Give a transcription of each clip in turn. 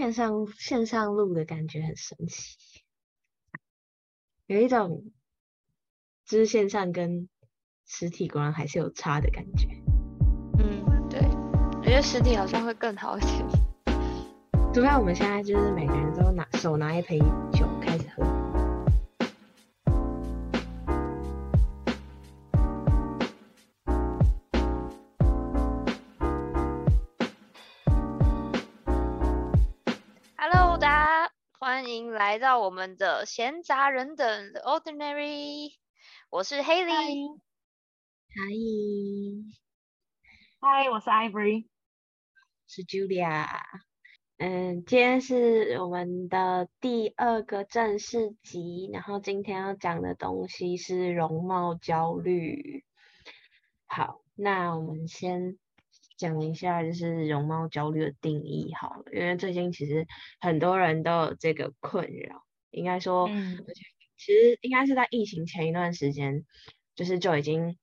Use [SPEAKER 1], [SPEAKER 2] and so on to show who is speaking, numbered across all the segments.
[SPEAKER 1] 线上线上录的感觉很神奇，有一种就是线上跟实体果然还是有差的感觉。
[SPEAKER 2] 嗯，对，我觉得实体好像会更好一点。
[SPEAKER 1] 除非我们现在就是每个人都拿手拿一杯酒
[SPEAKER 2] 迎来到我们的闲杂人等 The Ordinary，我是 Haley。
[SPEAKER 1] 嗨，
[SPEAKER 3] 嗨，我是 Ivory。
[SPEAKER 1] 是 Julia。嗯，今天是我们的第二个正式集，然后今天要讲的东西是容貌焦虑。好，那我们先讲一下就是容貌焦虑的定义好了，因为最近其实很多人都有这个困扰，应该说，
[SPEAKER 3] 嗯。
[SPEAKER 1] 而且其实应该是在疫情前一段时间，就是就已经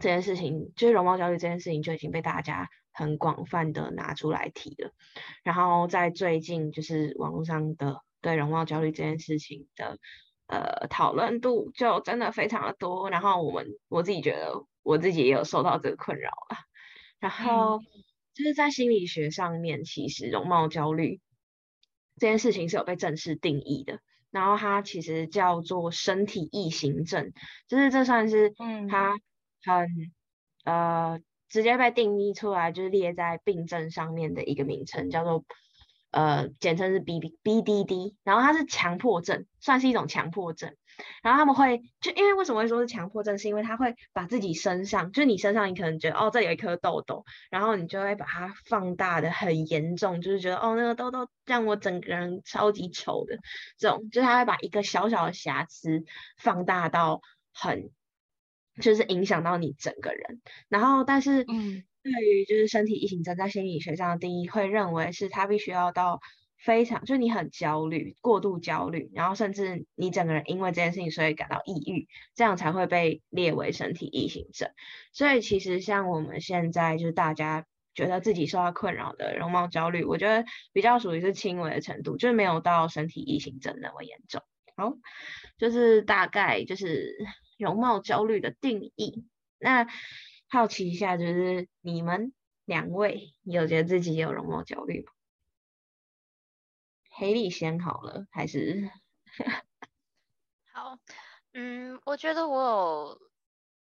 [SPEAKER 1] 这件事情，就是容貌焦虑这件事情就已经被大家很广泛的拿出来提了。然后在最近就是网络上的对容貌焦虑这件事情的呃讨论度就真的非常的多，然后我们我自己觉得我自己也有受到这个困扰了，然后就是在心理学上面，其实容貌焦虑这件事情是有被正式定义的，然后它其实叫做身体异形症，就是这算是
[SPEAKER 3] 嗯。
[SPEAKER 1] 它很呃直接被定义出来，就是列在病症上面的一个名称，叫做呃简称是 B B B D D，然后它是强迫症，算是一种强迫症。然后他们会就因为为什么会说是强迫症，是因为他会把自己身上，就是你身上你可能觉得哦这里有一颗痘痘，然后你就会把它放大的很严重，就是觉得哦那个痘痘让我整个人超级丑的这种，就是他会把一个小小的瑕疵放大到很，就是影响到你整个人。然后但是
[SPEAKER 3] 嗯
[SPEAKER 1] 对于就是身体异形症在心理学上的定义，会认为是它必须要到非常，就是你很焦虑、过度焦虑，然后甚至你整个人因为这件事情所以感到抑郁，这样才会被列为身体异形症。所以其实像我们现在就是大家觉得自己受到困扰的容貌焦虑，我觉得比较属于是轻微的程度，就是没有到身体异形症那么严重。好，就是大概就是容貌焦虑的定义。那好奇一下，就是你们两位有觉得自己有容貌焦虑吗？黑莉先好了，还是
[SPEAKER 2] 好，嗯，我觉得我有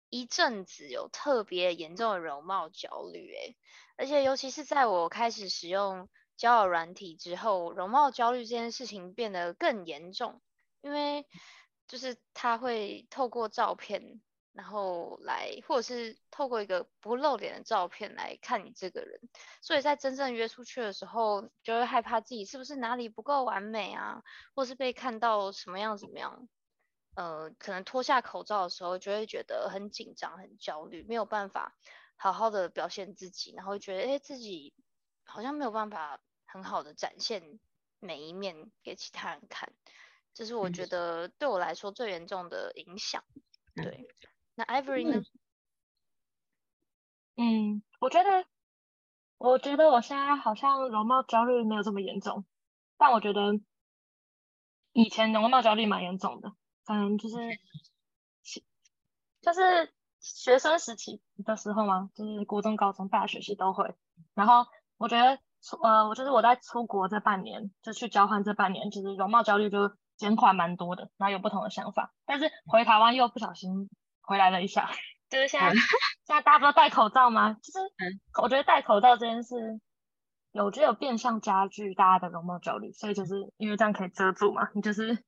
[SPEAKER 2] 一阵子有特别严重的容貌焦虑，诶，而且尤其是在我开始使用交友软体之后，容貌焦虑这件事情变得更严重，因为就是它会透过照片，然后来，或者是透过一个不露脸的照片来看你这个人，所以在真正约出去的时候，就会害怕自己是不是哪里不够完美啊，或是被看到什么样怎么样。呃，可能脱下口罩的时候，就会觉得很紧张、很焦虑，没有办法好好的表现自己，然后觉得哎，诶自己好像没有办法很好的展现每一面给其他人看，这是我
[SPEAKER 1] 嗯。
[SPEAKER 2] 觉得对我来说最严重的影响。
[SPEAKER 1] 嗯。
[SPEAKER 2] 对，那 Ivory 呢？
[SPEAKER 3] 嗯，我觉得，我觉得我现在好像容貌焦虑没有这么严重，但我觉得以前容貌焦虑蛮严重的，可能就是就是学生时期的时候嘛，就是国中、高中、大学系都会。然后我觉得出呃，我就是我在出国这半年，就去交换这半年，就是容貌焦虑就减缓蛮多的，然后有不同的想法。但是回台湾又不小心回来了一下，就是现在
[SPEAKER 1] 嗯
[SPEAKER 3] 现在大家不都戴口罩吗？就是
[SPEAKER 1] 嗯
[SPEAKER 3] 我觉得戴口罩这件事，有我觉得有变相加剧大家的容貌焦虑，所以就是因为这样可以遮住嘛，你就是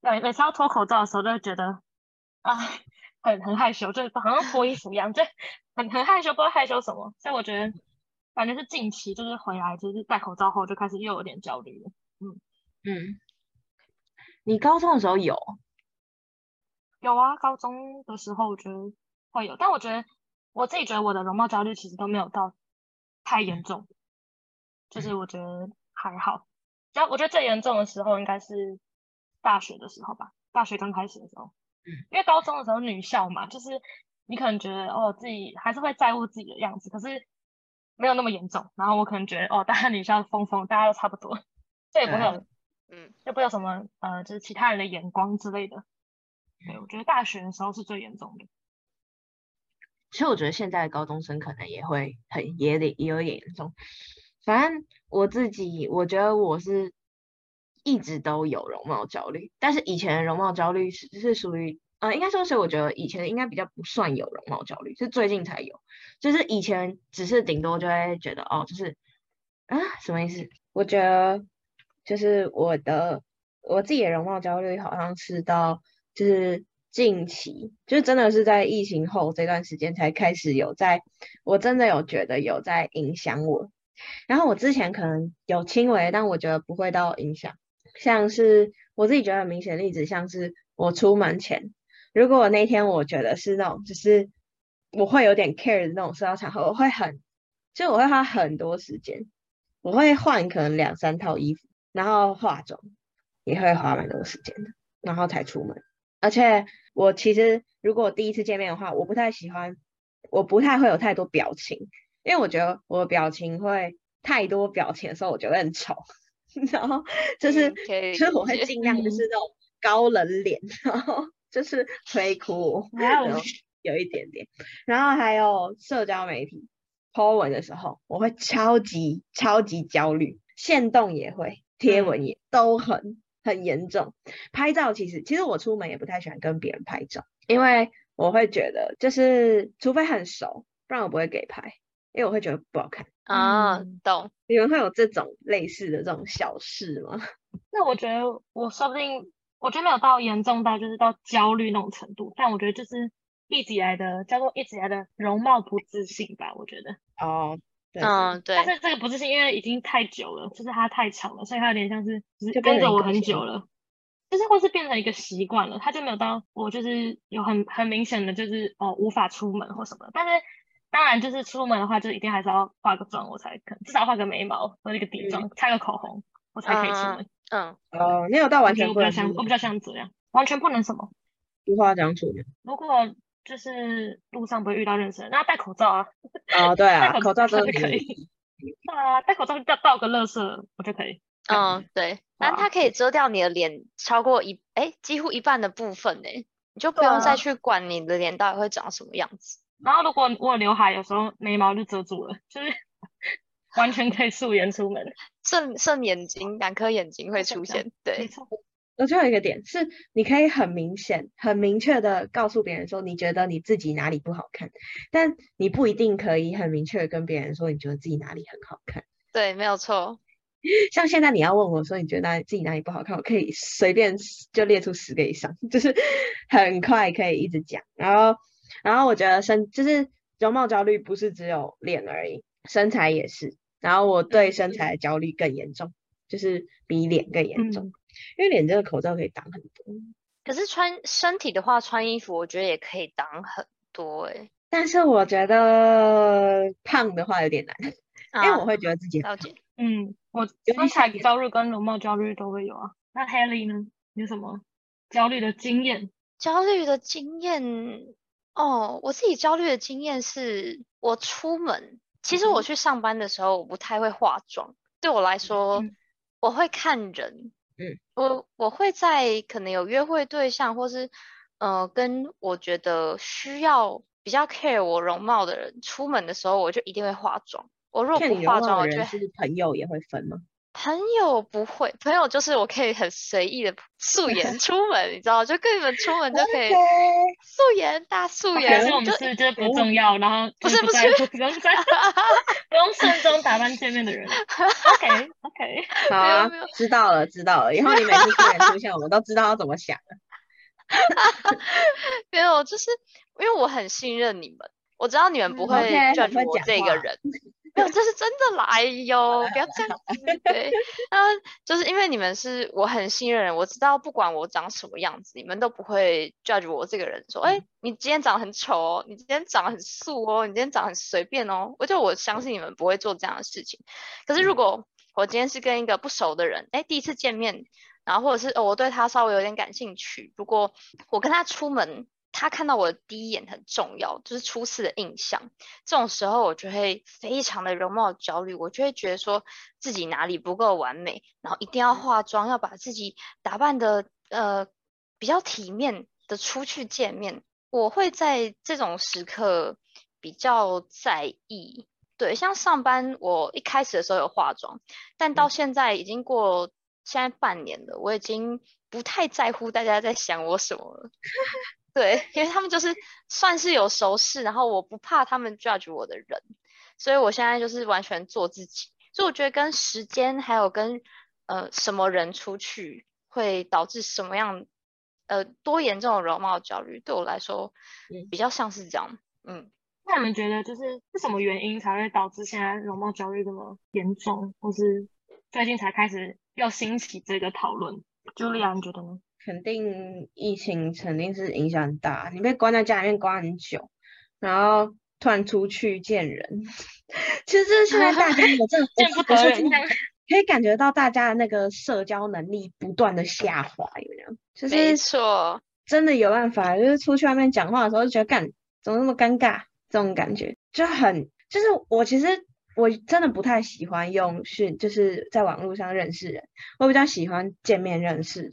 [SPEAKER 3] 每每次要脱口罩的时候，就会觉得啊，很很害羞，就是好像脱衣服一样，就很很害羞，不知道害羞什么。所以我觉得，反正是近期就是回来就是戴口罩后就开始又有点焦虑了。
[SPEAKER 1] 嗯嗯，你高中的时候有？
[SPEAKER 3] 有啊，高中的时候我觉得会有，但我觉得我自己觉得我的容貌焦虑其实都没有到太严重，就是我觉得还好。然后我觉得最严重的时候应该是大学的时候吧，大学刚开始的时候，
[SPEAKER 1] 嗯，
[SPEAKER 3] 因为高中的时候女校嘛，就是你可能觉得哦自己还是会在乎自己的样子，可是没有那么严重。然后我可能觉得哦，大家女校疯疯，大家都差不多。这也不会有，
[SPEAKER 2] 嗯，
[SPEAKER 3] 就不会有什么呃，就是其他人的眼光之类的。对，我觉得大学的时候是最严重的。
[SPEAKER 1] 其实我觉得现在的高中生可能也会很也得也有点严重。反正我自己，我觉得我是一直都有容貌焦虑，但是以前的容貌焦虑是是属于呃，应该说是我觉得以前应该比较不算有容貌焦虑，是最近才有。就是以前只是顶多就会觉得哦，就是啊什么意思？我觉得就是我的我自己的容貌焦虑好像是到就是近期，就是真的是在疫情后这段时间才开始有在，我真的有觉得有在影响我。然后我之前可能有轻微，但我觉得不会到影响。像是我自己觉得很明显的例子，像是我出门前，如果我那天我觉得是那种就是我会有点 care 的那种社交场合，我会很，就我会花很多时间，我会换可能两三套衣服，然后化妆也会花蛮多时间的，然后才出门。而且我其实如果第一次见面的话，我不太喜欢，我不太会有太多表情，因为我觉得我的表情会太多表情的时候，我觉得很丑。然后就是，
[SPEAKER 2] 嗯可以
[SPEAKER 1] 就是我会尽量就是。那种高冷脸，然后就是推哭，有一点点，然后还有社交媒体 po 文的时候，我会超级超级焦虑，限动也会，贴
[SPEAKER 3] 嗯。
[SPEAKER 1] 文也都很很严重。拍照其实其实我出门也不太喜欢跟别人拍照，因为我会觉得就是除非很熟，不然我不会给拍，因为我会觉得不好看。
[SPEAKER 2] 啊
[SPEAKER 3] 嗯，
[SPEAKER 2] 懂，
[SPEAKER 1] 你们会有这种类似的这种小事吗？
[SPEAKER 3] 那我觉得我说不定，我觉得没有到严重到就是到焦虑那种程度，但我觉得就是一直以来的叫做一直以来的容貌不自信吧，我觉得。
[SPEAKER 1] 哦，对，
[SPEAKER 2] 嗯，对
[SPEAKER 3] 但，是这个不自信，因为已经太久了，就是它太长了，所以它有点像是就是跟着我很久了，就是或是变成一个习惯了，它就没有到我就是有很很明显的就是哦无法出门或什么，但是当然就是出门的话，就一定还是要化个妆，我才可至少画个眉毛或者一个底妆，擦个口红，我才可以出
[SPEAKER 2] 嗯
[SPEAKER 3] 门。
[SPEAKER 2] 嗯，
[SPEAKER 1] 哦，你有到完全不能
[SPEAKER 3] 我比较像，我比较像这样，完全不能什么。
[SPEAKER 1] 不化妆出门。
[SPEAKER 3] 如果就是路上不会遇到认识那戴口罩啊，
[SPEAKER 1] 哦，对啊，
[SPEAKER 3] 戴
[SPEAKER 1] 口罩真的
[SPEAKER 3] 就可以。对啊，戴口罩倒倒个乐色我就可以。
[SPEAKER 2] 嗯，对，但
[SPEAKER 3] 哇
[SPEAKER 2] 它可以遮掉你的脸超过一，哎，几乎一半的部分呢，你就不用再去管你的脸到底会长什么样子。
[SPEAKER 3] 然后如果我有刘海，有时候眉毛就遮住了，就是完全可以素颜出门。
[SPEAKER 2] 剩剩眼睛，两颗眼睛会出现，对
[SPEAKER 3] 没，错，
[SPEAKER 1] 我最后一个点是，你可以很明显、很明确的告诉别人说，你觉得你自己哪里不好看，但你不一定可以很明确的跟别人说，你觉得自己哪里很好看。
[SPEAKER 2] 对，没有错。
[SPEAKER 1] 像现在你要问我说，你觉得哪自己哪里不好看，我可以随便就列出十个以上，就是很快可以一直讲。然后，然后我觉得身就是容貌焦虑不是只有脸而已，身材也是。然后我对身材的焦虑更严重，就是比脸更严重，
[SPEAKER 3] 嗯
[SPEAKER 1] 因为脸这个口罩可以挡很多。
[SPEAKER 2] 可是穿身体的话，穿衣服我觉得也可以挡很多哎、
[SPEAKER 1] 但是我觉得胖的话有点难，因为我
[SPEAKER 2] 啊，
[SPEAKER 1] 会觉得自己
[SPEAKER 2] 了解。
[SPEAKER 3] 嗯，我身材
[SPEAKER 1] 是
[SPEAKER 3] 焦虑跟容貌焦虑都会有啊。那 Haley 呢？有什么焦虑的经验？
[SPEAKER 2] 焦虑的经验哦，我自己焦虑的经验是，我出门，其实我去上班的时候，我不太会化妆。对我来说，
[SPEAKER 3] 嗯
[SPEAKER 2] 我会看人，
[SPEAKER 1] 嗯，
[SPEAKER 2] 我我会在可能有约会对象，或是呃跟我觉得需要比较 care 我容貌的人出门的时候，我就一定会化妆。我如果不化妆，我就会
[SPEAKER 1] 人是朋友也会分吗？
[SPEAKER 2] 朋友不会，朋友就是我可以很随意的 素颜出门，你知道，就跟你们出门就可以素颜大素
[SPEAKER 3] 可
[SPEAKER 2] 颜，
[SPEAKER 3] 是我们
[SPEAKER 2] 就是
[SPEAKER 3] 就是不重要，然后
[SPEAKER 2] 不
[SPEAKER 3] 是在乎不用在 不用慎重打扮见面的人。OK OK，
[SPEAKER 1] 好知道了，知道了。以后你每次突然出现，我们都知道要怎么想了。
[SPEAKER 2] 没有，就是因为我很信任你们，我知道你们不
[SPEAKER 3] 嗯
[SPEAKER 2] 会
[SPEAKER 1] 会
[SPEAKER 2] 我这个人。没有，这是真的啦！哎呦，不要这样子。对，那就是因为你们是我很信任人，我知道不管我长什么样子，你们都不会 judge 我这个人，说，哎，你今天长得很丑哦，你今天长得很素哦，你今天长得很随便哦。我就我相信你们不会做这样的事情。可是如果我今天是跟一个不熟的人，哎，第一次见面，然后或者是、哦、我对他稍微有点感兴趣，如果我跟他出门，他看到我的第一眼很重要，就是初次的印象。这种时候我就会非常的容貌焦虑，我就会觉得说自己哪里不够完美，然后一定要化妆，要把自己打扮的呃比较体面的出去见面。我会在这种时刻比较在意。对，像上班，我一开始的时候有化妆，但到现在已经过现在半年了，我已经不太在乎大家在想我什么了。对，因为他们就是算是有熟识，然后我不怕他们 judge 我的人，所以我现在就是完全做自己。所以我觉得跟时间还有跟呃什么人出去会导致什么样呃多严重的容貌焦虑，对我来说比较像是这样，嗯。
[SPEAKER 3] 那你们觉得就是是什么原因才会导致现在容貌焦虑这么严重，或是最近才开始要兴起这个讨论？Julia，你觉得呢？
[SPEAKER 1] 肯定疫情肯定是影响很大，你被关在家里面关很久，然后突然出去见人，其实现在大家有这
[SPEAKER 3] 见不得人，
[SPEAKER 1] 可以感觉到大家的那个社交能力不断的下滑，有没有？就是
[SPEAKER 2] 没错，
[SPEAKER 1] 真的有办法，就是出去外面讲话的时候就觉得干怎么那么尴尬。这种感觉就很，就是我其实我真的不太喜欢用讯，就是在网络上认识人，我比较喜欢见面认识人。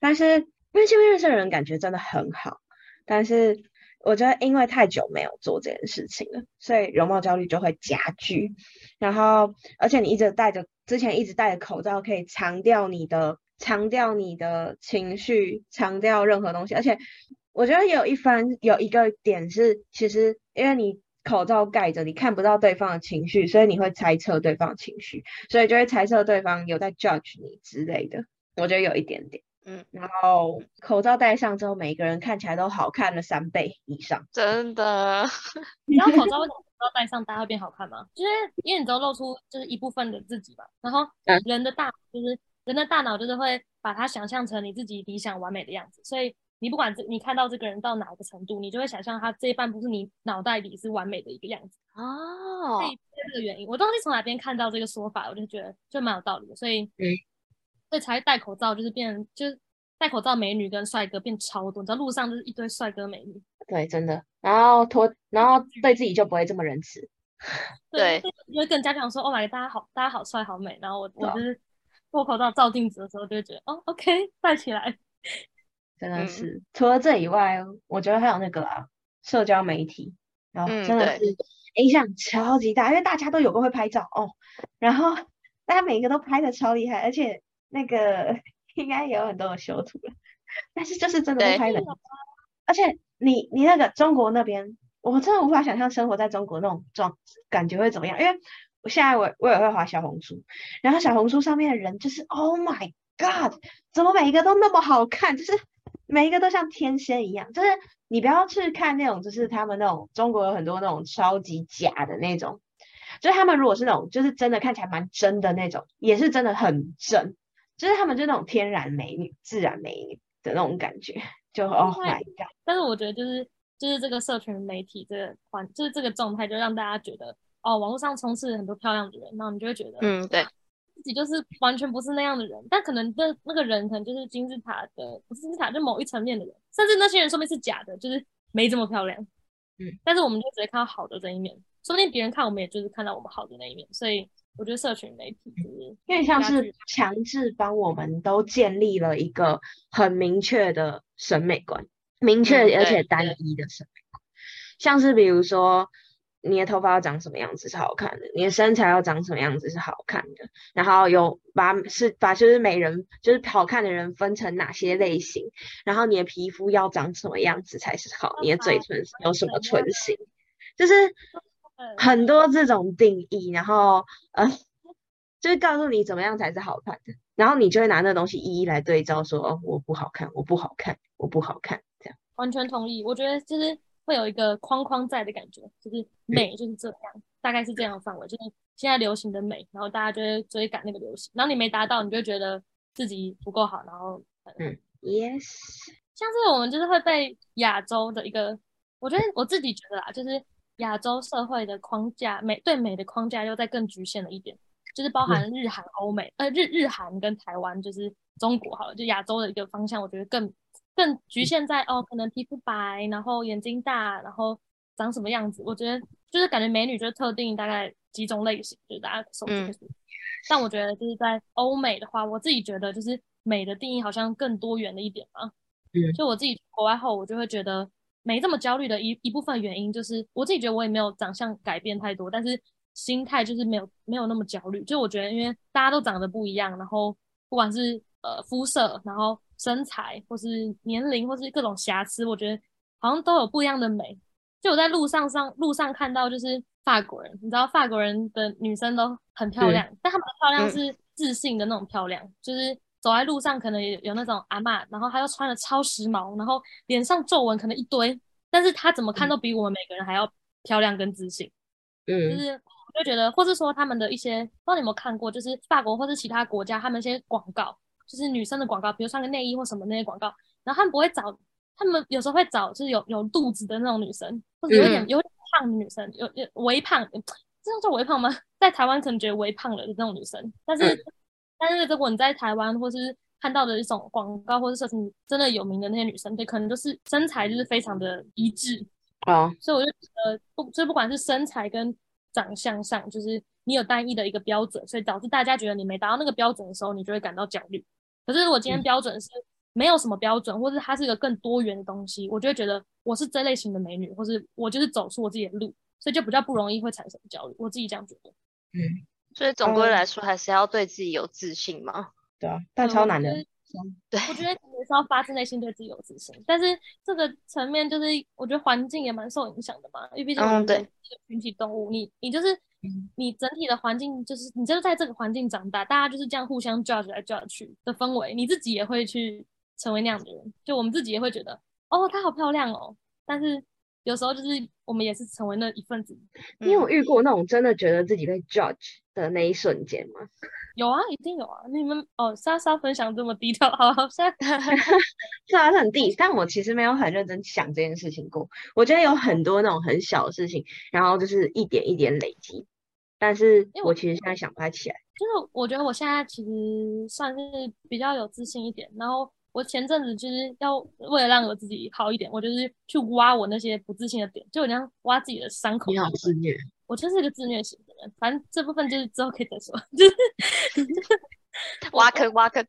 [SPEAKER 1] 但是因为见面认识的人感觉真的很好，但是我觉得因为太久没有做这件事情了，所以容貌焦虑就会加剧。然后而且你一直戴着之前一直戴着口罩，可以强调你的强调你的情绪，强调任何东西，而且。我觉得有一番有一个点是，其实因为你口罩盖着，你看不到对方的情绪，所以你会猜测对方的情绪，所以就会猜测对方有在 judge 你之类的。我觉得有一点点，嗯。然后口罩戴上之后，每个人看起来都好看了三倍以上，
[SPEAKER 2] 真的。
[SPEAKER 3] 你知道口罩为什么口罩戴上大家会变好看吗？就是因为你只有露出就是一部分的自己嘛。然后人的大就是人的大脑就是会把它想象成你自己理想完美的样子，所以。你不管这你看到这个人到哪个程度，你就会想象他这一半不是你脑袋里是完美的一个样子哦。所以这个原因，我当时从哪边看到这个说法，我就觉得就蛮有道理的。所以，嗯，所以才戴口罩就是变，就是戴口罩美女跟帅哥变超多，你知道路上就是一堆帅哥美女。
[SPEAKER 1] 对，真的。然后脱，然后对自己就不会这么仁慈。
[SPEAKER 2] 对，
[SPEAKER 3] 因为更加想说，Oh my，大家好，大家好帅好美。然后我我就是脱口罩照镜子的时候，就会觉得，哦，OK，戴起来。
[SPEAKER 1] 真的是，除了这以外，我觉得还有那个啊，社交媒体，然后真的是影响超级大，因为大家都有个会拍照哦，然后大家每一个都拍的超厉害，而且那个应该也有很多的修图了，但是就是真的会拍的，而且你你那个中国那边，我真的无法想象生活在中国那种状感觉会怎么样，因为我现在我我也会滑小红书，然后小红书上面的人就是 Oh my God，怎么每一个都那么好看，就是。每一个都像天仙一样，就是你不要去看那种，就是他们那种中国有很多那种超级假的那种，就是他们如果是那种，就是真的看起来蛮真的那种，也是真的很真，就是他们就那种天然美女、自然美女的那种感觉，就哦，my god！
[SPEAKER 3] 但是我觉得就是就是这个社群媒体这个环，就是这个状态，就让大家觉得哦，网络上充斥很多漂亮的人，然后你就会觉得，
[SPEAKER 2] 嗯，对。
[SPEAKER 3] 自己就是完全不是那样的人，但可能那那个人可能就是金字塔的，不是金字塔，就某一层面的人，甚至那些人说明是假的，就是没这么漂亮。嗯，但是我们就直接看到好的这一面，说不定别人看我们，也就是看到我们好的那一面。所以我觉得社群媒体就是
[SPEAKER 1] 更像是强制帮我们都建立了一个很明确的审美观，明确而且单一的审美观，像是比如说。你的头发要长什么样子是好看的，你的身材要长什么样子是好看的，然后有把是把就是美人就是好看的人分成哪些类型，然后你的皮肤要长什么样子才是好，你的嘴唇有什么唇形，就是很多这种定义，然后呃，就是告诉你怎么样才是好看的，然后你就会拿那东西一一来对照，说哦我不好看，我不好看，我不好看，这样
[SPEAKER 3] 完全同意，我觉得就是。会有一个框框在的感觉，就是美就是这样，大概是这样的范围，就是现在流行的美，然后大家就会追赶那个流行，然后你没达到，你就觉得自己不够好，然后
[SPEAKER 1] 嗯，yes，
[SPEAKER 3] 像是我们就是会被亚洲的一个，我觉得我自己觉得啦，就是亚洲社会的框架美对美的框架又在更局限了一点，就是包含日韩欧美，呃日日韩跟台湾就是中国好了，就亚洲的一个方向，我觉得更更局限在哦，可能皮肤白，然后眼睛大，然后长什么样子。我觉得就是感觉美女就是特定大概几种类型，就是大家熟知的。但我觉得就是在欧美的话，我自己觉得就是美的定义好像更多元了一点嘛。
[SPEAKER 1] 嗯，
[SPEAKER 3] 就我自己国外后，我就会觉得没这么焦虑的一一部分原因，就是我自己觉得我也没有长相改变太多，但是心态就是没有没有那么焦虑。就我觉得，因为大家都长得不一样，然后不管是呃肤色，然后身材，或是年龄，或是各种瑕疵，我觉得好像都有不一样的美。就我在路上上路上看到，就是法国人，你知道法国人的女生都很漂亮，但她们的漂亮是自信的那种漂亮，就是走在路上可能有有那种阿嬷，然后她又穿的超时髦，然后脸上皱纹可能一堆，但是她怎么看都比我们每个人还要漂亮跟自信。
[SPEAKER 1] 嗯，
[SPEAKER 3] 就是我就觉得，或是说他们的一些，不知道你有没有看过，就是法国或是其他国家他们一些广告，就是女生的广告，比如穿个内衣或什么那些广告，然后他们不会找。他们有时候会找就是有有肚子的那种女生，或者有点有点胖的女生，有有微胖，这样叫微胖吗？在台湾可能觉得微胖了的那种女生，但是但是如果你在台湾或是看到的一种广告或者社群真的有名的那些女生，对，可能就是身材就是非常的一致
[SPEAKER 1] 啊，
[SPEAKER 3] 所以我就觉得不，就不管是身材跟长相上，就是你有单一的一个标准，所以导致大家觉得你没达到那个标准的时候，你就会感到焦虑。可是如果今天标准是。没有什么标准，或者它是一个更多元的东西，我就会觉得我是这类型的美女，或是我就是走出我自己的路，所以就比较不容易会产生焦虑。我自己这样觉得。
[SPEAKER 1] 嗯，
[SPEAKER 2] 所以总归来说，还是要对自己有自信嘛。
[SPEAKER 1] 对啊，但超难的。
[SPEAKER 2] 对，
[SPEAKER 3] 我觉得也是要发自内心对自己有自信，但是这个层面就是我觉得环境也蛮受影响的嘛，因为毕竟我们是群体动物，你你就是你整体的环境就是你就是在这个环境长大，大家就是这样互相 judge 来 judge 去的氛围，你自己也会去。成为那样的人，就我们自己也会觉得，哦，她好漂亮哦。但是有时候就是我们也是成为那一份子。
[SPEAKER 1] 你有遇过那种真的觉得自己被 judge 的那一瞬间吗？
[SPEAKER 3] 有啊，一定有啊。你们哦，莎莎分享这么低调，好，好笑
[SPEAKER 1] 是啊，很低。但我其实没有很认真想这件事情过。我觉得有很多那种很小的事情，然后就是一点一点累积。但是我其实现在想不太起来。
[SPEAKER 3] 就是我觉得我现在其实算是比较有自信一点，然后。我前阵子就是要为了让我自己好一点，我就是去挖我那些不自信的点，就好像挖自己的伤口。
[SPEAKER 1] 你好自虐，
[SPEAKER 3] 我就是一个自虐型的人。反正这部分就是之后可以再说，就是
[SPEAKER 2] 挖坑挖坑。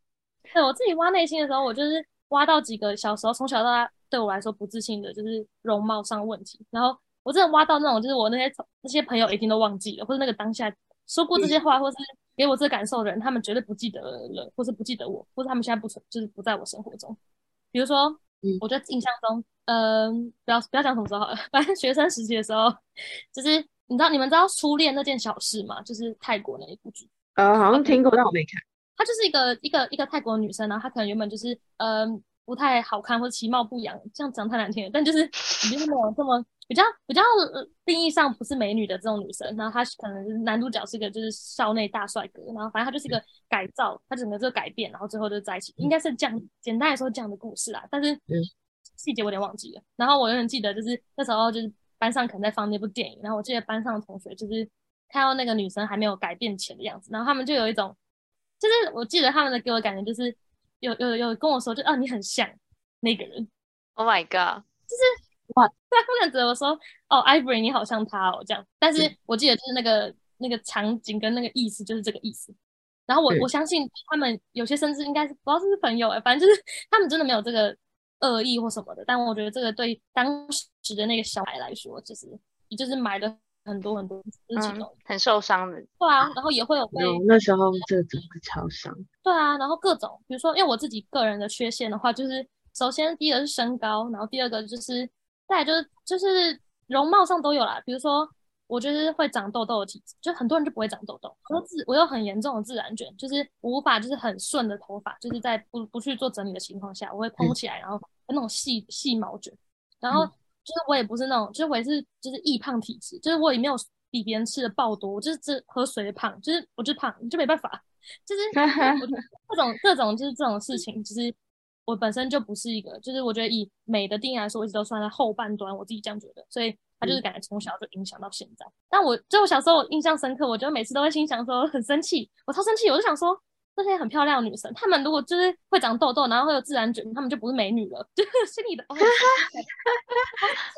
[SPEAKER 3] 对我自己挖内心的时候，我就是挖到几个小时候从小到大对我来说不自信的，就是容貌上问题。然后我真的挖到那种，就是我那些那些朋友一定都忘记了，或者那个当下说过这些话，或是。给我这个感受的人，他们绝对不记得了，或是不记得我，或是他们现在不存，就是不在我生活中。比如说，我觉得印象中，嗯，不要不要讲什么时候好了，反正学生时期的时候，就是你知道你们知道初恋那件小事吗？就是泰国那一部剧，
[SPEAKER 1] 呃，好像听过，但我没看。
[SPEAKER 3] 她就是一个一个一个泰国女生，然后她可能原本就是嗯不太好看或者其貌不扬，这样讲太难听了，但就是已经没有这么。比较比较定义上不是美女的这种女生，然后她可能男主角是个就是校内大帅哥，然后反正他就是一个改造，他整个这个改变，然后最后就在一起，应该是这样简单来说这样的故事啦。但是细节我有点忘记了。然后我有点记得就是那时候就是班上可能在放那部电影，然后我记得班上的同学就是看到那个女生还没有改变前的样子，然后他们就有一种，就是我记得他们的给我感觉就是有有有跟我说，就啊你很像那个人。
[SPEAKER 2] Oh my god！
[SPEAKER 3] 就是。哇，他不敢怎么说哦，Ivory 你好像他哦这样，但是我记得就是那个那个场景跟那个意思就是这个意思。然后我我相信他们有些甚至应该是不知道是不是朋友哎，反正就是 他们真的没有这个恶意或什么的。但我觉得这个对当时的那个小孩来说，就是也就是买了很多很多事情，
[SPEAKER 2] 很受伤的。
[SPEAKER 3] 对啊，然后也会有被
[SPEAKER 1] 那时候这个超伤。
[SPEAKER 3] 对啊，然后各种比如说，因为我自己个人的缺陷的话，就是首先第一个是身高，然后第二个就是。再就是就是容貌上都有啦，比如说我就是会长痘痘的体质，就很多人就不会长痘痘。我自我有很严重的自然卷，就是无法就是很顺的头发，就是在不不去做整理的情况下，我会蓬起来，然后那种细细毛卷。然后就是我也不是那种，就是我也是就是易胖体质，就是我也没有比别人吃的爆多，我就是只喝水胖，就是我就胖，就没办法，就是 各种各种就是这种事情，其实。我本身就不是一个，就是我觉得以美的定义来说，我一直都算在后半端，我自己这样觉得，所以他就是感觉从小就影响到现在。但我就我小时候印象深刻，我觉得每次都会心想说很生气，我超生气，我就想说那些很漂亮的女生，她们如果就是会长痘痘，然后会有自然卷，她们就不是美女了，就是心里的。哦，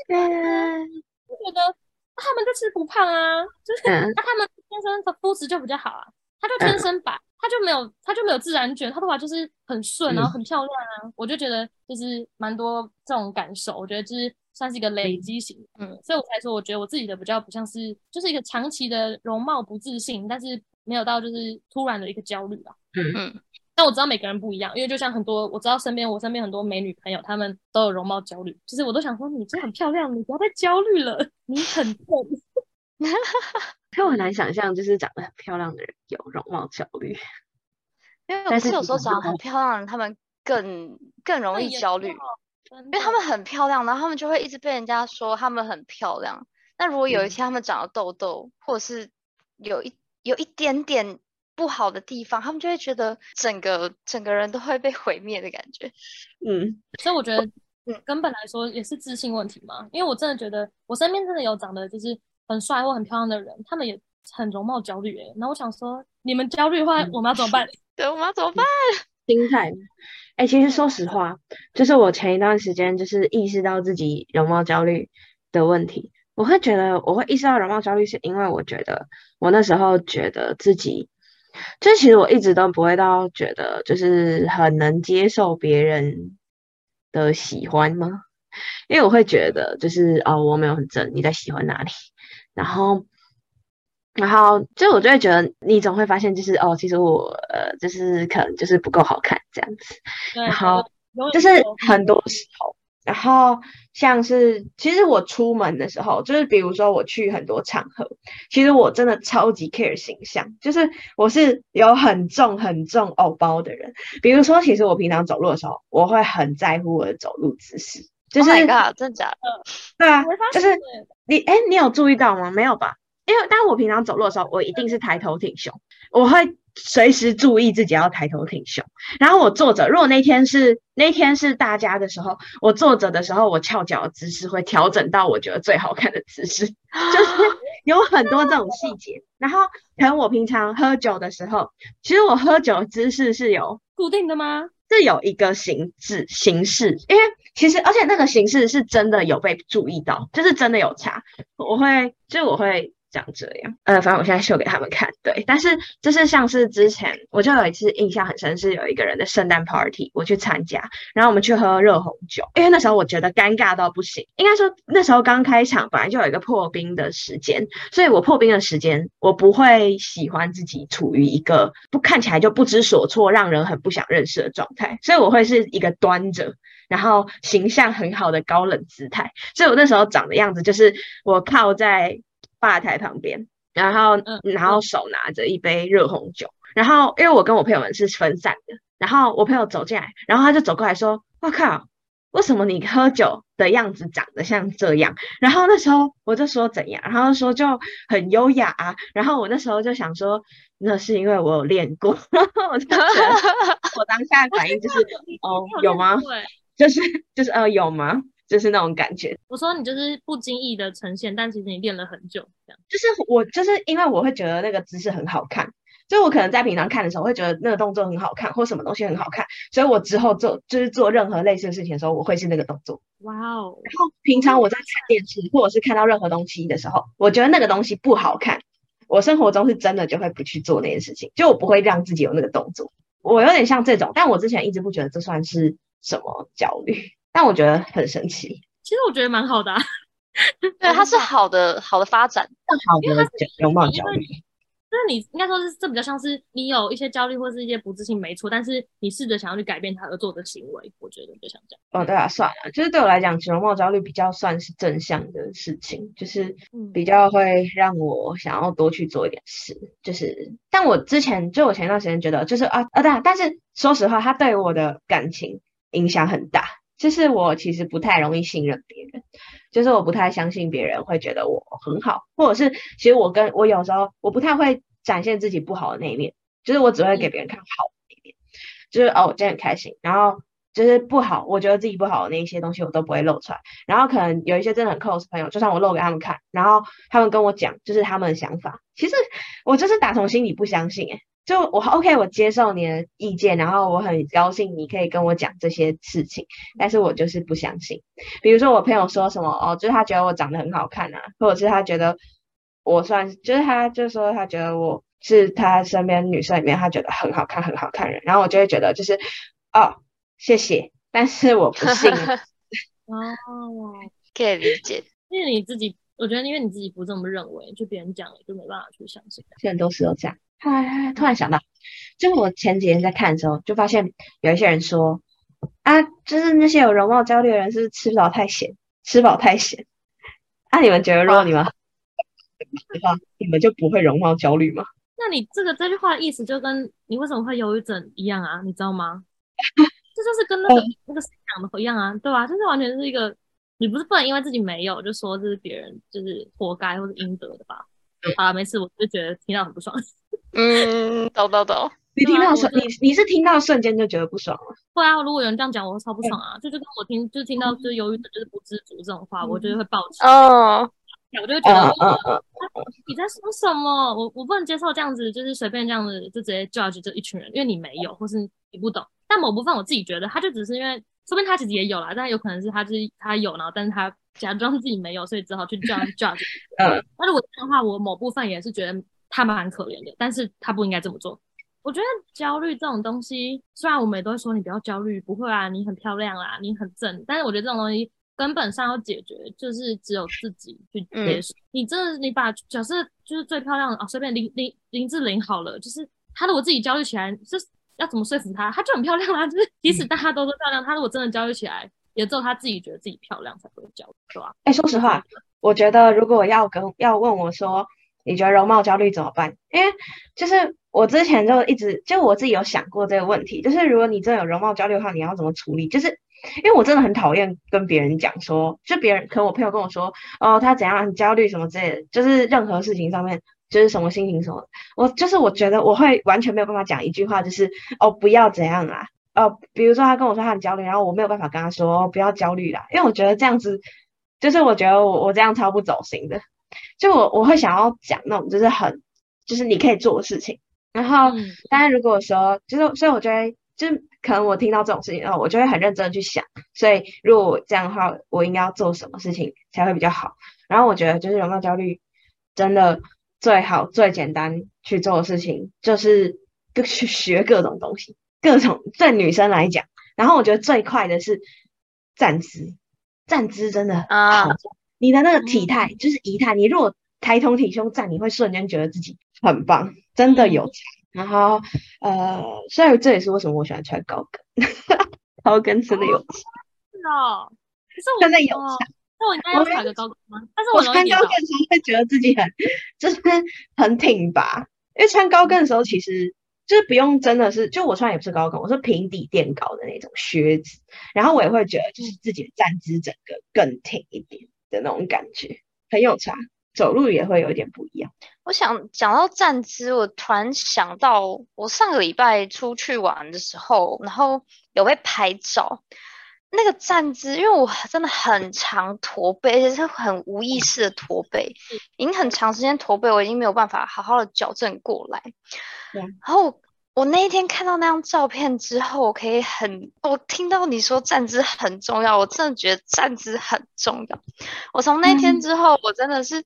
[SPEAKER 1] 对，
[SPEAKER 3] 我觉得她们就吃不胖啊，就是那她们天生的肤质就比较好啊，她就天生白，她就没有他就没有自然卷，他头发就是很顺，然后很漂亮啊，我就觉得就是蛮多这种感受，我觉得就是算是一个累积型，嗯，所以我才说我觉得我自己的比较不像是就是一个长期的容貌不自信，但是没有到就是突然的一个焦虑啊。嗯嗯，但我知道每个人不一样，因为就像很多我知道身边我身边很多美女朋友，她们都有容貌焦虑。其实我都想说，你真的很漂亮，你不要再焦虑了，你很 笨。
[SPEAKER 1] 可我很难想象，就是长得很漂亮的人有容貌焦虑。
[SPEAKER 2] 因为是有时候长得很漂亮的人，他们更更容易焦虑，因为他们很漂亮，然后他们就会一直被人家说他们很漂亮。那如果有一天他们长了痘痘，或者是有一有一点点。不好的地方，他们就会觉得整个整个人都会被毁灭的感觉。
[SPEAKER 3] 嗯，所以我觉得，嗯，根本来说也是自信问题嘛。因为我真的觉得，我身边真的有长得就是很帅或很漂亮的人，他们也很容貌焦虑。哎，那我想说，你们焦虑的话，我们要怎么办？
[SPEAKER 2] 对，我们要怎么办？
[SPEAKER 1] 心态。哎，其实说实话，就是我前一段时间就是意识到自己容貌焦虑的问题，我会觉得我会意识到容貌焦虑，是因为我觉得我那时候觉得自己。就其实我一直都不会到觉得就是很能接受别人的喜欢吗？因为我会觉得就是哦我没有很正，你在喜欢哪里？然后然后就我就会觉得你总会发现就是哦其实我呃就是可能就是不够好看这样子，然后就是很多时候。然后像是，其实我出门的时候，就是比如说我去很多场合，其实我真的超级 care 形象，就是我是有很重很重偶包的人。比如说，其实我平常走路的时候，我会很在乎我的走路姿势。就是
[SPEAKER 2] 真假的？
[SPEAKER 1] 对啊，就是你哎，你有注意到吗？没有吧？因为当我平常走路的时候，我一定是抬头挺胸，我会。随时注意自己要抬头挺胸，然后我坐着。如果那天是那天是大家的时候，我坐着的时候，我翘脚的姿势会调整到我觉得最好看的姿势，就是 有很多这种细节。然后可能我平常喝酒的时候，其实我喝酒姿势是有
[SPEAKER 3] 固定的吗？
[SPEAKER 1] 是有一个形制形式，因为其实而且那个形式是真的有被注意到，就是真的有差。我会，就我会。像这样，呃，反正我现在秀给他们看，对。但是就是像是之前，我就有一次印象很深，是有一个人的圣诞 party，我去参加，然后我们去喝热红酒，因为那时候我觉得尴尬到不行。应该说那时候刚开场，本来就有一个破冰的时间，所以我破冰的时间，我不会喜欢自己处于一个不看起来就不知所措，让人很不想认识的状态，所以我会是一个端着，然后形象很好的高冷姿态。所以我那时候长的样子，就是我靠在。吧台旁边，然后，然后手拿着一杯热红酒，然后因为我跟我朋友们是分散的，然后我朋友走进来，然后他就走过来说：“我靠，为什么你喝酒的样子长得像这样？”然后那时候我就说怎样，然后说就很优雅啊。然后我那时候就想说，那是因为我有练过。然后我就觉得我当下的反应就是 哦，有吗？就是就是呃，有吗？就是那种感觉。
[SPEAKER 3] 我说你就是不经意的呈现，但其实你练了很久，这样。
[SPEAKER 1] 就是我就是因为我会觉得那个姿势很好看，所以我可能在平常看的时候会觉得那个动作很好看，或什么东西很好看，所以我之后做就是做任何类似的事情的时候，我会是那个动作。
[SPEAKER 3] 哇哦！
[SPEAKER 1] 然后平常我在看电视或者是看到任何东西的时候，我觉得那个东西不好看，我生活中是真的就会不去做那件事情，就我不会让自己有那个动作。我有点像这种，但我之前一直不觉得这算是什么焦虑。但我觉得很神奇，
[SPEAKER 3] 其实我觉得蛮好的，
[SPEAKER 2] 对，它是好的好的发展，
[SPEAKER 1] 更好的容貌焦虑。
[SPEAKER 3] 就是你应该说是这比较像是你有一些焦虑或是一些不自信，没错，但是你试着想要去改变它而做的行为，我觉得就像这样。
[SPEAKER 1] 哦，对啊，算了，就是对我来讲，容貌焦虑比较算是正向的事情，就是比较会让我想要多去做一点事。就是，但我之前就我前一段时间觉得，就是啊啊，对，但是说实话，他对我的感情影响很大。就是我其实不太容易信任别人，就是我不太相信别人会觉得我很好，或者是其实我跟我有时候我不太会展现自己不好的那一面，就是我只会给别人看好的那一面，就是哦，我真的很开心，然后就是不好，我觉得自己不好的那一些东西我都不会露出来，然后可能有一些真的很 close 朋友，就算我露给他们看，然后他们跟我讲就是他们的想法，其实我就是打从心里不相信，诶，就我 OK，我接受你的意见，然后我很高兴你可以跟我讲这些事情，但是我就是不相信。比如说我朋友说什么哦，就是他觉得我长得很好看啊，或者是他觉得我算，就是他就说他觉得我是他身边女生里面他觉得很好看很好看人，然后我就会觉得就是哦谢谢，但是我不信。
[SPEAKER 3] 哦，
[SPEAKER 2] 可以理解。
[SPEAKER 3] 因为你自己，我觉得因为你自己不这么认为，就别人讲了就没办法去相信。
[SPEAKER 1] 现在都是有这样。嗨，突然想到，就我前几天在看的时候，就发现有一些人说啊，就是那些有容貌焦虑的人是吃饱太闲，吃饱太闲。那你们觉得，如果你们 的话，你们就不会容貌焦虑吗？
[SPEAKER 3] 那你这个这句话的意思，就跟你为什么会忧郁症一样啊？你知道吗？这就是跟那个那个谁讲的一样啊，对吧？就是完全是一个，你不是不能因为自己没有就说这是别人就是活该或者应得的吧？好了，没事，我就觉得听到很不爽。
[SPEAKER 2] 嗯，懂懂懂。
[SPEAKER 1] 你听到瞬，你你是听到瞬间就觉得不爽了？
[SPEAKER 3] 会啊，如果有人这样讲，我会超不爽啊！就就跟我听，就听到就是忧郁症就是不知足这种话，我就会暴气。
[SPEAKER 2] 哦，
[SPEAKER 3] 我就会觉得你在说什么？我我不能接受这样子，就是随便这样子就直接 judge 这一群人，因为你没有，或是你不懂。但某部分我自己觉得，他就只是因为，说不定他其实也有啦，但有可能是他就是他有，然后但是他假装自己没有，所以只好去这样 judge。嗯，那如果这样的话，我某部分也是觉得。他蛮可怜的，但是他不应该这么做。我觉得焦虑这种东西，虽然我们也都会说你不要焦虑，不会啊，你很漂亮啦，你很正，但是我觉得这种东西根本上要解决，就是只有自己去接受。你这你把假设就是最漂亮的啊，随便林林林志玲好了，就是她如果自己焦虑起来，就是要怎么说服她？她就很漂亮啦，就是即使大家都说漂亮，她如果真的焦虑起来，也只有她自己觉得自己漂亮才会焦虑，是吧？
[SPEAKER 1] 哎，说实话，我觉得如果要跟要问我说。你觉得容貌焦虑怎么办？因为就是我之前就一直就我自己有想过这个问题，就是如果你真的有容貌焦虑的话，你要怎么处理？就是因为我真的很讨厌跟别人讲说，就别人可能我朋友跟我说，哦，他怎样很焦虑什么之类的，就是任何事情上面就是什么心情什么，我就是我觉得我会完全没有办法讲一句话，就是哦不要怎样啊，哦比如说他跟我说他很焦虑，然后我没有办法跟他说不要焦虑啦，因为我觉得这样子就是我觉得我我这样超不走心的。就我我会想要讲那种就是很就是你可以做的事情，然后当然如果说就是所以我觉得就是可能我听到这种事情后，我就会很认真的去想，所以如果这样的话，我应该要做什么事情才会比较好？然后我觉得就是容貌焦虑真的最好最简单去做的事情就是去 学各种东西，各种对女生来讲，然后我觉得最快的是站姿，站姿真的好。你的那个体态就是仪态，你如果抬头挺胸站，你会瞬间觉得自己很棒，真的有然后呃，所以这也是为什么我喜欢穿高跟，高跟真的有
[SPEAKER 3] 是哦，可是我
[SPEAKER 1] 真的有
[SPEAKER 3] 那我应该要穿个高跟吗？但是我
[SPEAKER 1] 穿高跟的时候会觉得自己很就是很挺拔，因为穿高跟的时候其实。就是不用真的是，就我穿也不是高跟，我是平底垫高的那种靴子，然后我也会觉得就是自己的站姿整个更挺一点的那种感觉，很有差，走路也会有点不一样。
[SPEAKER 2] 我想讲到站姿，我突然想到我上个礼拜出去玩的时候，然后有被拍照，那个站姿，因为我真的很长驼背，而且是很无意识的驼背，已经很长时间驼背，我已经没有办法好好的矫正过来。然后我那一天看到那张照片之后，我可以很，我听到你说站姿很重要，我真的觉得站姿很重要。我从那天之后，我真的是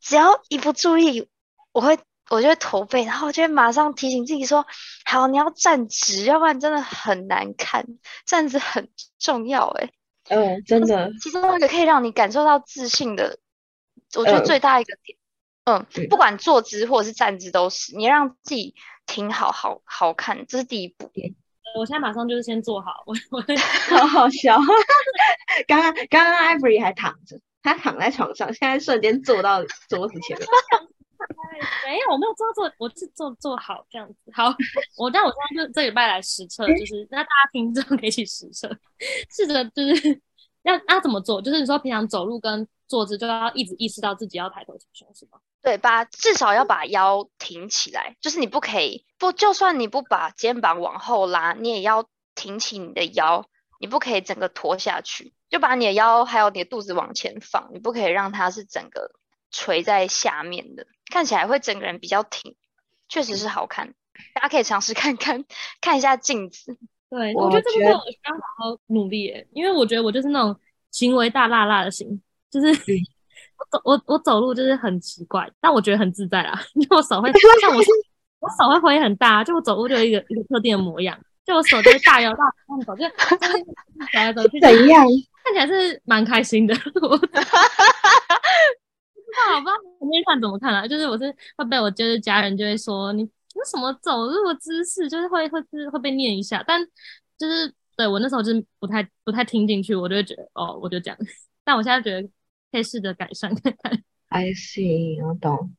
[SPEAKER 2] 只要一不注意，我会我就会驼背，然后我就会马上提醒自己说，好，你要站直，要不然真的很难看。站姿很重要，哎，
[SPEAKER 1] 嗯，真的，
[SPEAKER 2] 其中那个可以让你感受到自信的，我觉得最大一个点。嗯，不管坐姿或者是站姿都是，你让自己挺好好好看，这是第一步。
[SPEAKER 3] 我现在马上就是先坐好，我我
[SPEAKER 1] 好好笑。刚刚刚刚 Ivory 还躺着，他躺在床上，现在瞬间坐到桌子前面。
[SPEAKER 3] 没有，我没有坐坐，我是坐坐好这样子。好，我但我现在就这礼拜来实测，就是那大家听众可以一起实测，试着就是要要怎么做，就是你说平常走路跟坐姿就要一直意识到自己要抬头挺胸，是吗？
[SPEAKER 2] 对，把至少要把腰挺起来，就是你不可以不，就算你不把肩膀往后拉，你也要挺起你的腰，你不可以整个驼下去，就把你的腰还有你的肚子往前放，你不可以让它是整个垂在下面的，看起来会整个人比较挺，确实是好看。大家可以尝试看看，看一下镜子。
[SPEAKER 3] 对，
[SPEAKER 1] 我
[SPEAKER 3] 我觉得这
[SPEAKER 1] 觉
[SPEAKER 3] 个我需要好好努力耶，因为我觉得我就是那种行为大辣辣的型，就是 我走我我走路就是很奇怪，但我觉得很自在啦，因为我手会像我我手会挥很大，就我走路就有一个一个特定的模样，就我手就会大摇大摆地走，就就是走来走去，
[SPEAKER 1] 怎样？
[SPEAKER 3] 看起来是蛮开心的。我不知道，我不知道旁边看怎么看啊？就是我是会被我就是家人就会说你你什么走路的姿势，就是会会是会被念一下，但就是对我那时候就是不太不太听进去，我就会觉得哦，我就这样。但我现在觉得可以试着改善看看。
[SPEAKER 1] I see，我懂。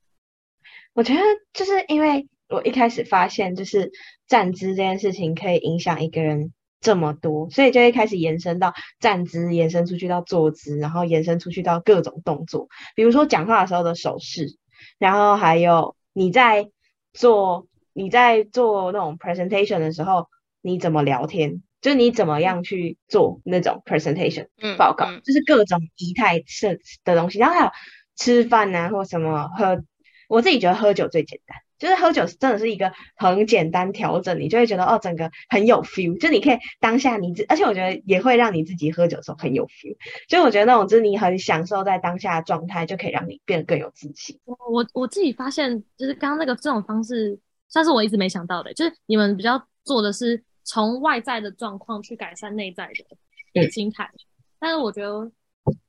[SPEAKER 1] 我觉得就是因为我一开始发现，就是站姿这件事情可以影响一个人这么多，所以就会开始延伸到站姿，延伸出去到坐姿，然后延伸出去到各种动作，比如说讲话的时候的手势，然后还有你在做你在做那种 presentation 的时候，你怎么聊天，就是你怎么样去做那种 presentation。
[SPEAKER 2] 嗯，
[SPEAKER 1] 报告，
[SPEAKER 2] 嗯
[SPEAKER 1] 就是各种仪态设的东西，然后还有吃饭啊或什么喝，我自己觉得喝酒最简单，就是喝酒真的是一个很简单调整，你就会觉得哦整个很有 feel，就你可以当下你自，而且我觉得也会让你自己喝酒的时候很有 feel，所以我觉得那种就是你很享受在当下的状态，就可以让你变得更有自信。
[SPEAKER 3] 我我我自己发现，就是刚刚那个这种方式，算是我一直没想到的，就是你们比较做的是从外在的状况去改善内在的
[SPEAKER 1] 嗯
[SPEAKER 3] 心态，但是我觉得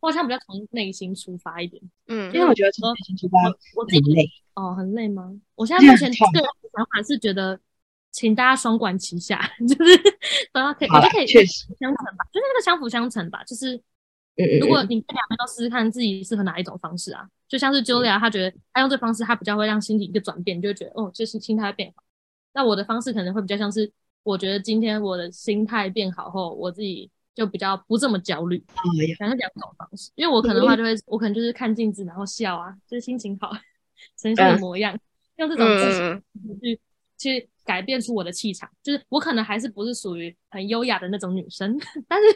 [SPEAKER 3] 我好像比较从内心出发一点。
[SPEAKER 2] 嗯
[SPEAKER 1] 因为我觉得从内心出发
[SPEAKER 3] 我我自己
[SPEAKER 1] 很累，
[SPEAKER 3] 哦，很累吗？我现在目前个想法是觉得，请大家双管齐下，就是大家可以，我就可以
[SPEAKER 1] 确实
[SPEAKER 3] 相成吧，就是那个相辅相成吧，就是如果
[SPEAKER 1] 嗯
[SPEAKER 3] 你两边都试试看自己适合哪一种方式啊，就像是 Julia，她觉得她用这方式，她比较会让心情一个转变，你就会觉得哦，就是心态会变好。那我的方式可能会比较像是，我觉得今天我的心态变好后，我自己就比较不这么焦虑，
[SPEAKER 1] 哎呀
[SPEAKER 3] 可能是两种方式。因为我可能的话就会，我可能就是看镜子然后笑啊，就是心情好，呈现的
[SPEAKER 1] 嗯
[SPEAKER 3] 模样，用这种自信
[SPEAKER 2] 嗯
[SPEAKER 3] 去去改变出我的气场，就是我可能还是不是属于很优雅的那种女生，但是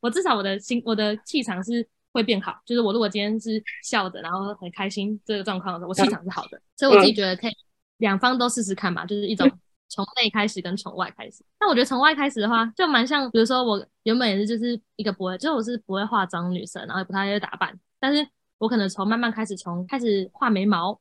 [SPEAKER 3] 我至少我的心我的气场是会变好，就是我如果今天是笑着，然后很开心这个状况的时候，我气场是好的，所以我自己觉得可以两方都试试看吧，就是一种从内开始跟从外开始。那我觉得从外开始的话，就蛮像，比如说我原本也是就是一个不会，就是我是不会化妆女生，然后也不太会打扮，但是我可能从慢慢开始，从开始画眉毛，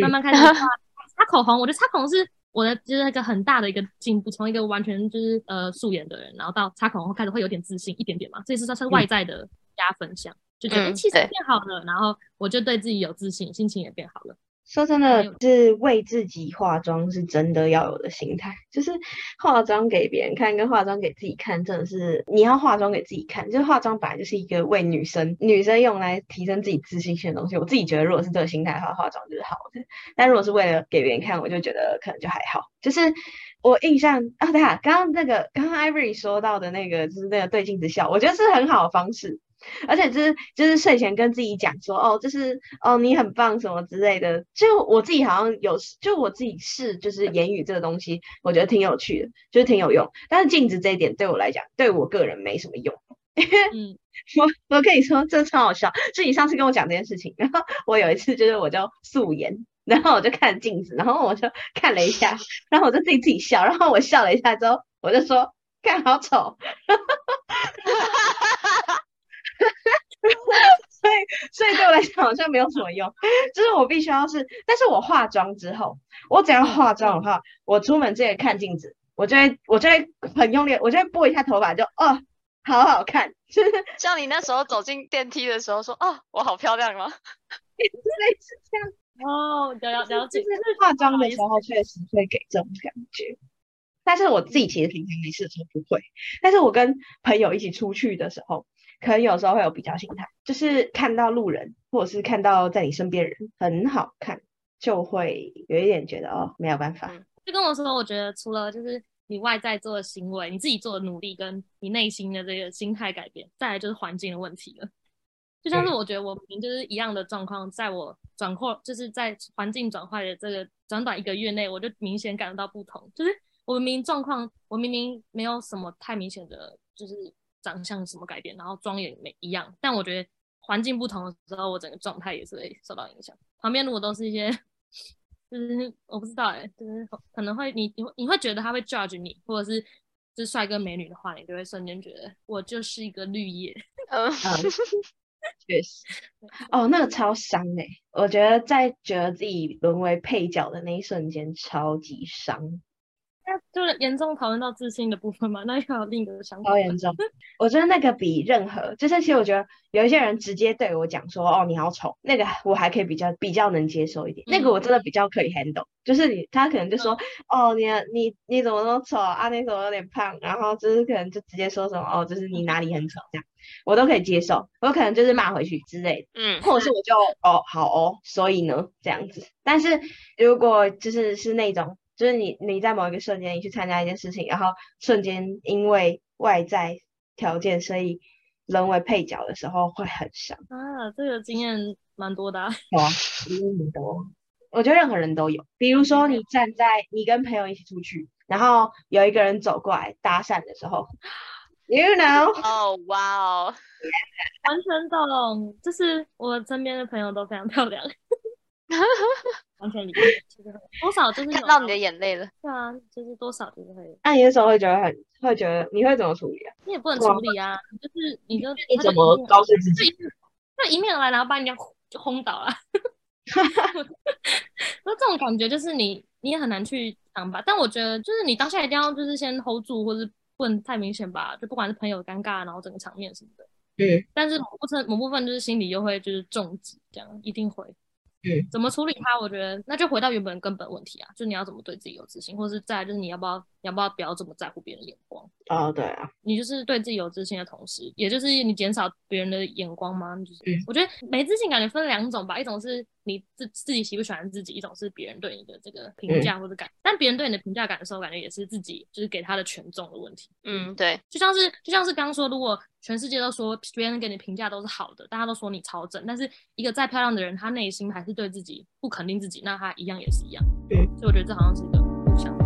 [SPEAKER 3] 慢慢开始画擦口红，我觉得擦口红是我的就是一个很大的一个进步，从一个完全就是呃素颜的人，然后到擦口红开始会有点自信一点点嘛，这也是算是外在的加分项，就觉得气色变好了，然后我就对自己有自信，心情也变好了。
[SPEAKER 1] 说真的，是为自己化妆是真的要有的心态，就是化妆给别人看跟化妆给自己看，真的是你要化妆给自己看，就是化妆本来就是一个为女生女生用来提升自己自信心的东西。我自己觉得，如果是这个心态的话，化妆就是好的。但如果是为了给别人看，我就觉得可能就还好。就是我印象啊，对啊，刚刚那个刚刚 Ivory 说到的那个，就是那个对镜子笑，我觉得是很好的方式。而且就是就是睡前跟自己讲说，哦，就是哦你很棒什么之类的。就我自己好像有，就我自己是就是言语这个东西，我觉得挺有趣的，就是挺有用。但是镜子这一点对我来讲，对我个人没什么用。
[SPEAKER 3] 嗯，
[SPEAKER 1] 我我跟你说，这超好笑。就你上次跟我讲这件事情，然后我有一次就是我就素颜，然后我就看镜子，然后我就看了一下，然后我就自己自己笑，然后我笑了一下之后，我就说看好丑。所以，所以对我来讲好像没有什么用，就是我必须要是，但是我化妆之后，我只要化妆的话，我出门之前看镜子，我就会，我就会很用力，我就会拨一下头发，就哦，好好看，就是。
[SPEAKER 2] 像你那时候走进电梯的时候说，哦，我好漂亮吗？
[SPEAKER 1] 类似这样，
[SPEAKER 3] 哦，了了了解
[SPEAKER 1] 就，是化妆的时候确实会给这种感觉。但是我自己其实平常没事的时候不会，但是我跟朋友一起出去的时候，可能有时候会有比较心态，就是看到路人或者是看到在你身边的人很好看，就会有一点觉得哦没有办法，
[SPEAKER 2] 嗯
[SPEAKER 3] 就跟我说，我觉得除了就是你外在做的行为，你自己做的努力，跟你内心的这个心态改变，再来就是环境的问题了。就像是我觉得我明明就是一样的状况，在我转换就是在环境转换的这个短短一个月内，我就明显感受到不同。就是我明明状况，我明明没有什么太明显的，就是长相什么改变，然后妆也没一样，但我觉得环境不同的时候，我整个状态也是会受到影响。旁边如果都是一些就是我不知道哎、就是可能会你你会你会觉得他会 judge 你，或者是就是帅哥美女的话，你就会瞬间觉得我就是一个绿叶。
[SPEAKER 1] 确实。哦，那个超伤哎、我觉得在觉得自己沦为配角的那一瞬间，超级伤，
[SPEAKER 3] 那就是严重讨论到自信的部分嘛，那又有另一个想法
[SPEAKER 1] 超。严重。我觉得那个比任何，就是其实我觉得有一些人直接对我讲说，哦，你好丑，那个我还可以比较比较能接受一点，那个我真的比较可以 handle。就是你他可能就说，哦，你你你怎么那么丑啊？你怎么有点胖？然后就是可能就直接说什么，哦，就是你哪里很丑这样，我都可以接受。我可能就是骂回去之类的。
[SPEAKER 2] 嗯，
[SPEAKER 1] 或者是我就哦好哦，所以呢这样子。但是如果就是是那种，就是你你在某一个瞬间你去参加一件事情，然后瞬间因为外在条件，所以沦为配角的时候，会很伤。
[SPEAKER 3] 啊，这个经验蛮多的、啊。
[SPEAKER 1] 有啊，一定多。我觉得任何人都有，比如说你站在你跟朋友一起出去，然后有一个人走过来搭讪的时候，you know，
[SPEAKER 2] 哦，哇哦，
[SPEAKER 3] 完全懂，就是我身边的朋友都非常漂亮，完全理解。其实多少就是
[SPEAKER 2] 看到你的眼泪了。
[SPEAKER 3] 对啊，就是多少就是会，
[SPEAKER 1] 那你那时候会觉得很会觉得你会怎么处理啊？
[SPEAKER 3] 你也不能处理啊，你就是你就
[SPEAKER 1] 你怎么告诉自己？
[SPEAKER 3] 那迎面而来，然后把人家就轰倒了。那这种感觉就是你你也很难去挡吧，但我觉得就是你当下一定要就是先 hold 住，或是不能太明显吧，就不管是朋友尴尬，然后整个场面什么的。
[SPEAKER 1] 嗯，
[SPEAKER 3] 但是某部分某部分就是心里又会就是重击，这样一定会。怎么处理它？我觉得那就回到原本根本问题啊，就你要怎么对自己有自信，或者是在就是你要不要你要不要不要这么在乎别人的眼。
[SPEAKER 1] 哦，对啊，
[SPEAKER 3] 你就是对自己有自信的同时，也就是你减少别人的眼光吗？就是、
[SPEAKER 1] 嗯
[SPEAKER 3] 我觉得没自信感觉分两种吧，一种是你自自己喜不喜欢自己，一种是别人对你的这个评价或者感，但别人对你的评价感受，感觉也是自己就是给他的权重的问题。
[SPEAKER 2] 嗯，对，
[SPEAKER 3] 就像是就像是刚刚说，如果全世界都说别人给你评价都是好的，大家都说你超正，但是一个再漂亮的人，他内心还是对自己不肯定自己，那他一样也是一样。
[SPEAKER 1] 嗯，
[SPEAKER 3] 所以我觉得这好像是一个互相的。